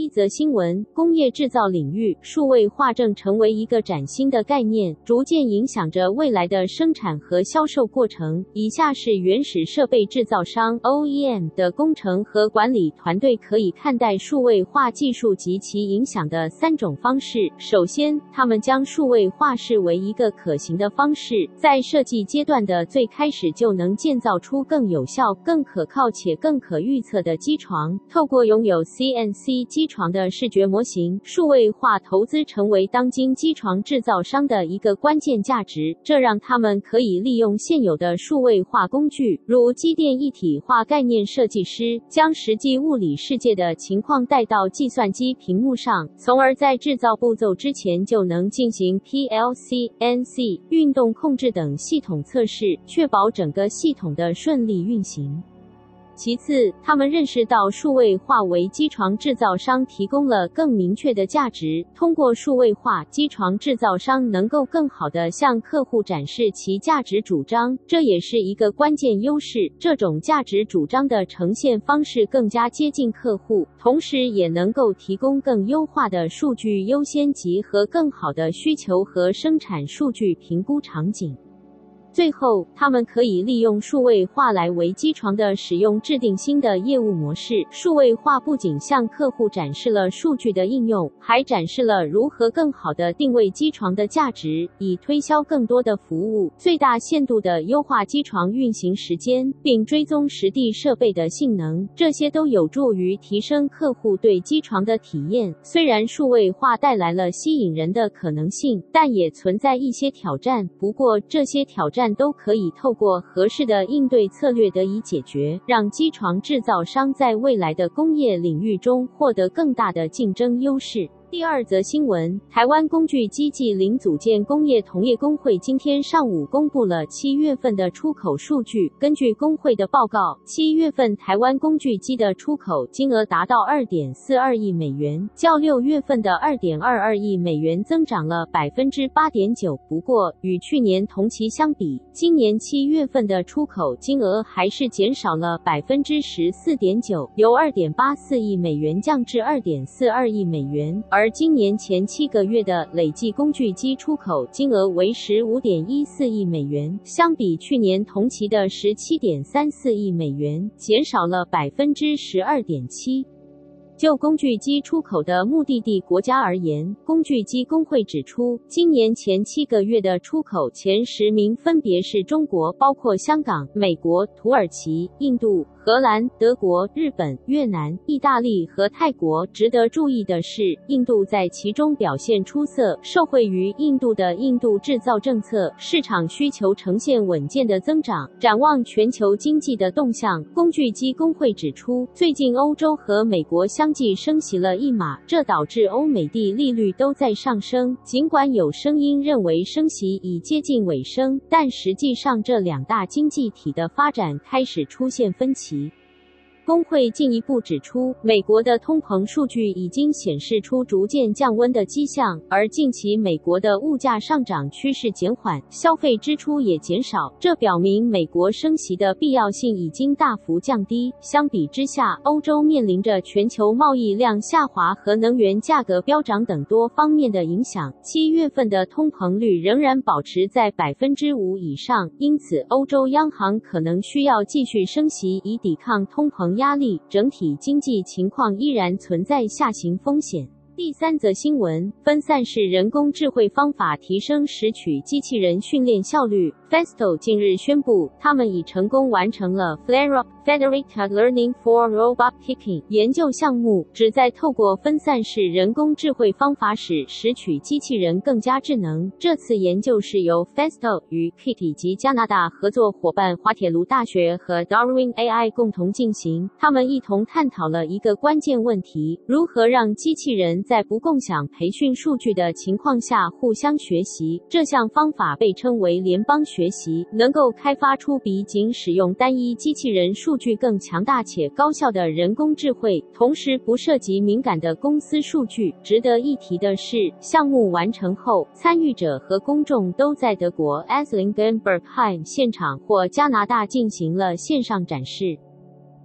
一则新闻：工业制造领域数位化正成为一个崭新的概念，逐渐影响着未来的生产和销售过程。以下是原始设备制造商 （OEM） 的工程和管理团队可以看待数位化技术及其影响的三种方式。首先，他们将数位化视为一个可行的方式，在设计阶段的最开始就能建造出更有效、更可靠且更可预测的机床。透过拥有 CNC 机床的视觉模型，数位化投资成为当今机床制造商的一个关键价值。这让他们可以利用现有的数位化工具，如机电一体化概念设计师，将实际物理世界的情况带到计算机屏幕上，从而在制造步骤之前就能进行 PLC、NC、运动控制等系统测试，确保整个系统的顺利运行。其次，他们认识到数位化为机床制造商提供了更明确的价值。通过数位化，机床制造商能够更好地向客户展示其价值主张，这也是一个关键优势。这种价值主张的呈现方式更加接近客户，同时也能够提供更优化的数据优先级和更好的需求和生产数据评估场景。最后，他们可以利用数位化来为机床的使用制定新的业务模式。数位化不仅向客户展示了数据的应用，还展示了如何更好地定位机床的价值，以推销更多的服务，最大限度地优化机床运行时间，并追踪实地设备的性能。这些都有助于提升客户对机床的体验。虽然数位化带来了吸引人的可能性，但也存在一些挑战。不过，这些挑战，但都可以透过合适的应对策略得以解决，让机床制造商在未来的工业领域中获得更大的竞争优势。第二则新闻，台湾工具机暨零组件工业同业公会今天上午公布了七月份的出口数据。根据公会的报告，七月份台湾工具机的出口金额达到二点四二亿美元，较六月份的二点二二亿美元增长了百分之八点九。不过，与去年同期相比，今年七月份的出口金额还是减少了百分之十四点九，由二点八四亿美元降至二点四二亿美元，而而今年前七个月的累计工具机出口金额为十五点一四亿美元，相比去年同期的十七点三四亿美元，减少了百分之十二点七。就工具机出口的目的地国家而言，工具机工会指出，今年前七个月的出口前十名分别是中国，包括香港、美国、土耳其、印度。荷兰、德国、日本、越南、意大利和泰国。值得注意的是，印度在其中表现出色，受惠于印度的印度制造政策，市场需求呈现稳健的增长。展望全球经济的动向，工具机工会指出，最近欧洲和美国相继升息了一码，这导致欧美地利率都在上升。尽管有声音认为升息已接近尾声，但实际上这两大经济体的发展开始出现分歧。工会进一步指出，美国的通膨数据已经显示出逐渐降温的迹象，而近期美国的物价上涨趋势减缓，消费支出也减少，这表明美国升息的必要性已经大幅降低。相比之下，欧洲面临着全球贸易量下滑和能源价格飙涨等多方面的影响，七月份的通膨率仍然保持在百分之五以上，因此欧洲央行可能需要继续升息以抵抗通膨压力，整体经济情况依然存在下行风险。第三则新闻：分散式人工智慧方法提升拾取机器人训练效率。Festo 近日宣布，他们已成功完成了 Flare-up Federated Learning for Robot Picking 研究项目，旨在透过分散式人工智慧方法使拾取机器人更加智能。这次研究是由 Festo 与 KIT 以及加拿大合作伙伴滑铁卢大学和 Darwin AI 共同进行。他们一同探讨了一个关键问题：如何让机器人在不共享培训数据的情况下互相学习。这项方法被称为联邦学。习，能够开发出比仅使用单一机器人数数据更强大且高效的人工智慧，同时不涉及敏感的公司数据。值得一提的是，项目完成后，参与者和公众都在德国 Eslingen Bergheim 现场或加拿大进行了线上展示。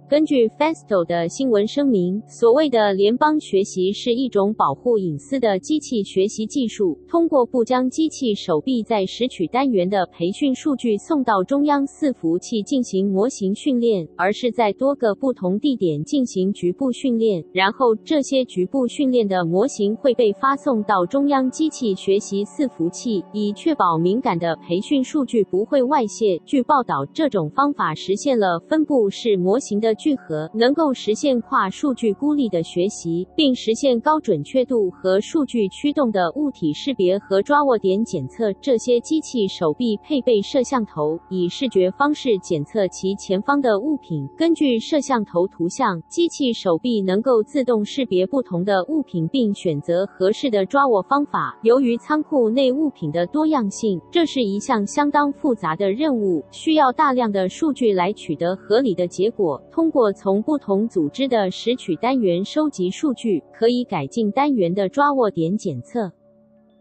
根据 Festo 的新闻声明，所谓的联邦学习是一种保护隐私的机器学习技术，通过不将机器手臂在拾取单元的培训数据送到中央伺服器进行模型训练，而是在多个不同地点进行局部训练，然后这些局部训练的模型会被发送到中央机器学习伺服器，以确保敏感的培训数据不会外泄。据报道，这种方法实现了分布式模型的聚合能够实现跨数据孤立的学习，并实现高准确度和数据驱动的物体识别和抓握点检测。这些机器手臂配备摄像头，以视觉方式检测其前方的物品。根据摄像头图像，机器手臂能够自动识别不同的物品，并选择合适的抓握方法。由于仓库内物品的多样性，这是一项相当复杂的任务，需要大量的数据来取得合理的结果。通通过从不同组织的拾取单元收集数据，可以改进单元的抓握点检测。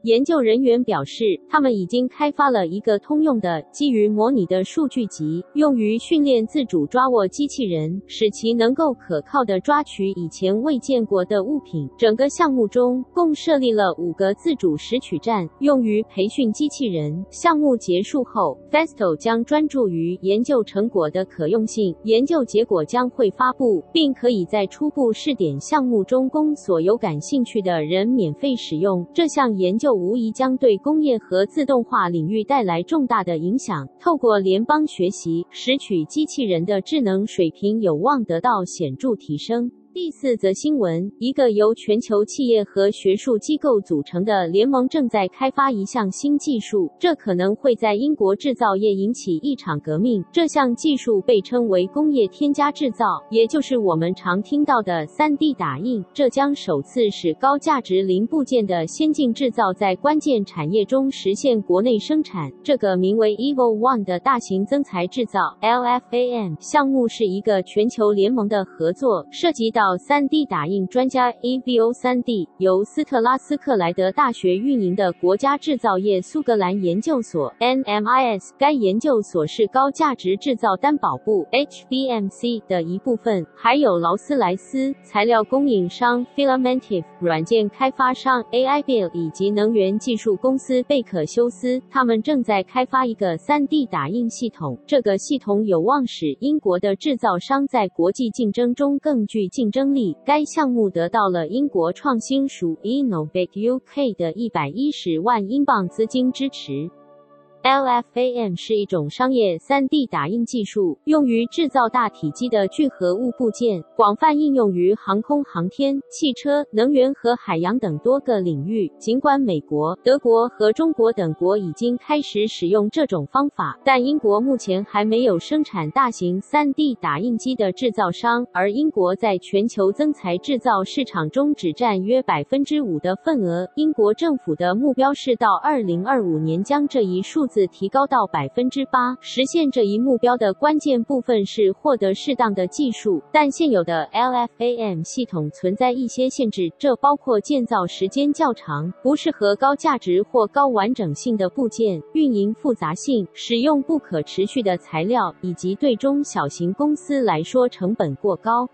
研究人员表示，他们已经开发了一个通用的基于模拟的数据集，用于训练自主抓握机器人，使其能够可靠地抓取以前未见过的物品。整个项目中共设立了五个自主拾取站，用于培训机器人。项目结束后，Festo 将专注于研究成果的可用性，研究结果将会发布，并可以在初步试点项目中供所有感兴趣的人免费使用。这项研究。无疑将对工业和自动化领域带来重大的影响。透过联邦学习，拾取机器人的智能水平有望得到显著提升。第四则新闻：一个由全球企业和学术机构组成的联盟正在开发一项新技术，这可能会在英国制造业引起一场革命。这项技术被称为工业添加制造，也就是我们常听到的 3D 打印。这将首次使高价值零部件的先进制造在关键产业中实现国内生产。这个名为 Evo One 的大型增材制造 （LFAM） 项目是一个全球联盟的合作，涉及到。3D 打印专家 EVO 3D 由斯特拉斯克莱德大学运营的国家制造业苏格兰研究所 NMIS，该研究所是高价值制造担保部 HBMC 的一部分，还有劳斯莱斯材料供应商 Filamentive 软件开发商 AI Bill 以及能源技术公司贝克休斯，他们正在开发一个 3D 打印系统。这个系统有望使英国的制造商在国际竞争中更具竞争。争利，该项目得到了英国创新署 Innovate UK 的一百一十万英镑资金支持。LFAM 是一种商业 3D 打印技术，用于制造大体积的聚合物部件，广泛应用于航空航天、汽车、能源和海洋等多个领域。尽管美国、德国和中国等国已经开始使用这种方法，但英国目前还没有生产大型 3D 打印机的制造商，而英国在全球增材制造市场中只占约百分之五的份额。英国政府的目标是到二零二五年将这一数字提高到百分之八，实现这一目标的关键部分是获得适当的技术，但现有的 LFAM 系统存在一些限制，这包括建造时间较长、不适合高价值或高完整性的部件、运营复杂性、使用不可持续的材料，以及对中小型公司来说成本过高。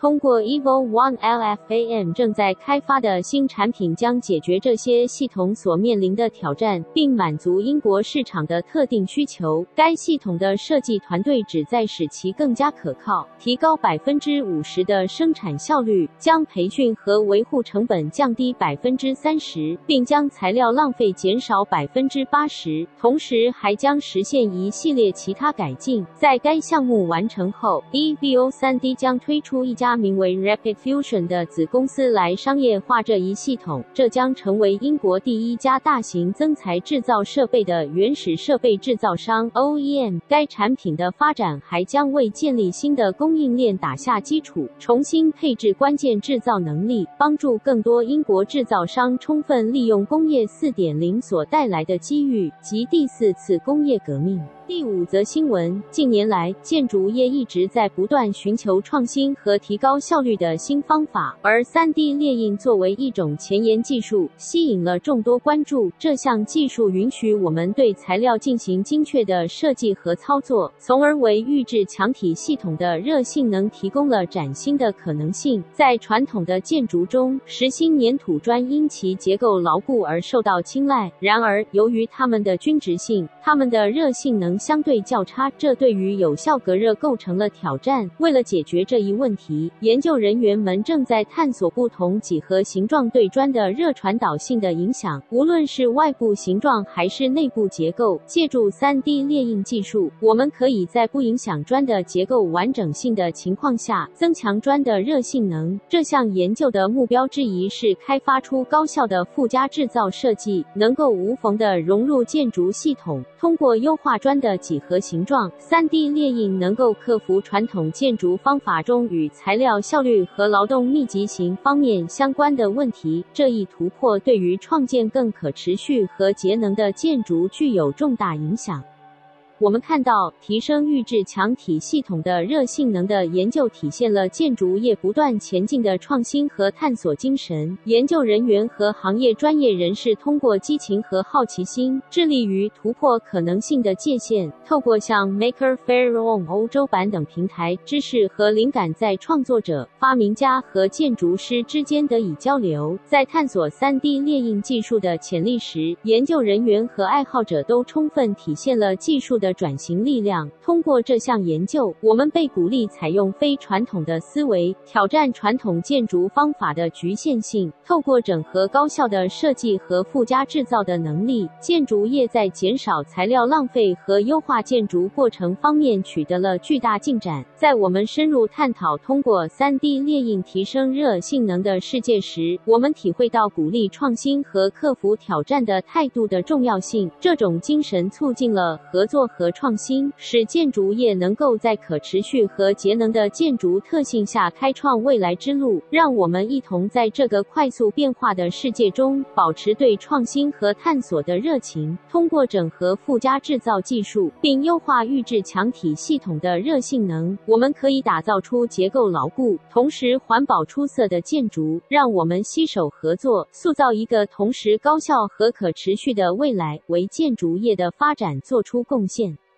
通过 Evo One LFAM 正在开发的新产品将解决这些系统所面临的挑战，并满足英国市场的特定需求。该系统的设计团队旨在使其更加可靠，提高百分之五十的生产效率，将培训和维护成本降低百分之三十，并将材料浪费减少百分之八十。同时，还将实现一系列其他改进。在该项目完成后，EVO 3D 将推出一家。名为 Rapid Fusion 的子公司来商业化这一系统，这将成为英国第一家大型增材制造设备的原始设备制造商 OEM。该产品的发展还将为建立新的供应链打下基础，重新配置关键制造能力，帮助更多英国制造商充分利用工业4.0所带来的机遇及第四次工业革命。第五则新闻：近年来，建筑业一直在不断寻求创新和提高效率的新方法，而 3D 列印作为一种前沿技术，吸引了众多关注。这项技术允许我们对材料进行精确的设计和操作，从而为预制墙体系统的热性能提供了崭新的可能性。在传统的建筑中，实心粘土砖因其结构牢固而受到青睐，然而由于它们的均质性，它们的热性能相对较差，这对于有效隔热构成了挑战。为了解决这一问题，研究人员们正在探索不同几何形状对砖的热传导性的影响。无论是外部形状还是内部结构，借助 3D 列印技术，我们可以在不影响砖的结构完整性的情况下，增强砖的热性能。这项研究的目标之一是开发出高效的附加制造设计，能够无缝地融入建筑系统。通过优化砖的的几何形状，3D 列印能够克服传统建筑方法中与材料效率和劳动密集型方面相关的问题。这一突破对于创建更可持续和节能的建筑具有重大影响。我们看到，提升预制墙体系统的热性能的研究体现了建筑业不断前进的创新和探索精神。研究人员和行业专业人士通过激情和好奇心，致力于突破可能性的界限。透过像 Maker Faire 欧洲版等平台，知识和灵感在创作者、发明家和建筑师之间得以交流。在探索 3D 列印技术的潜力时，研究人员和爱好者都充分体现了技术的转型力量。通过这项研究，我们被鼓励采用非传统的思维，挑战传统建筑方法的局限性。透过整合高效的设计和附加制造的能力，建筑业在减少材料浪费和优化建筑过程方面取得了巨大进展。在我们深入探讨通过 3D 列印提升热性能的世界时，我们体会到鼓励创新和克服挑战的态度的重要性。这种精神促进了合作和创新，使建筑业能够在可持续和节能的建筑特性下开创未来之路。让我们一同在这个快速变化的世界中保持对创新和探索的热情。通过整合附加制造技术，并优化预制墙体系统的热性能，我们可以打造出结构牢固、同时环保出色的建筑。让我们携手合作，塑造一个同时高效和可持续的未来，为建筑业的发展做出贡献。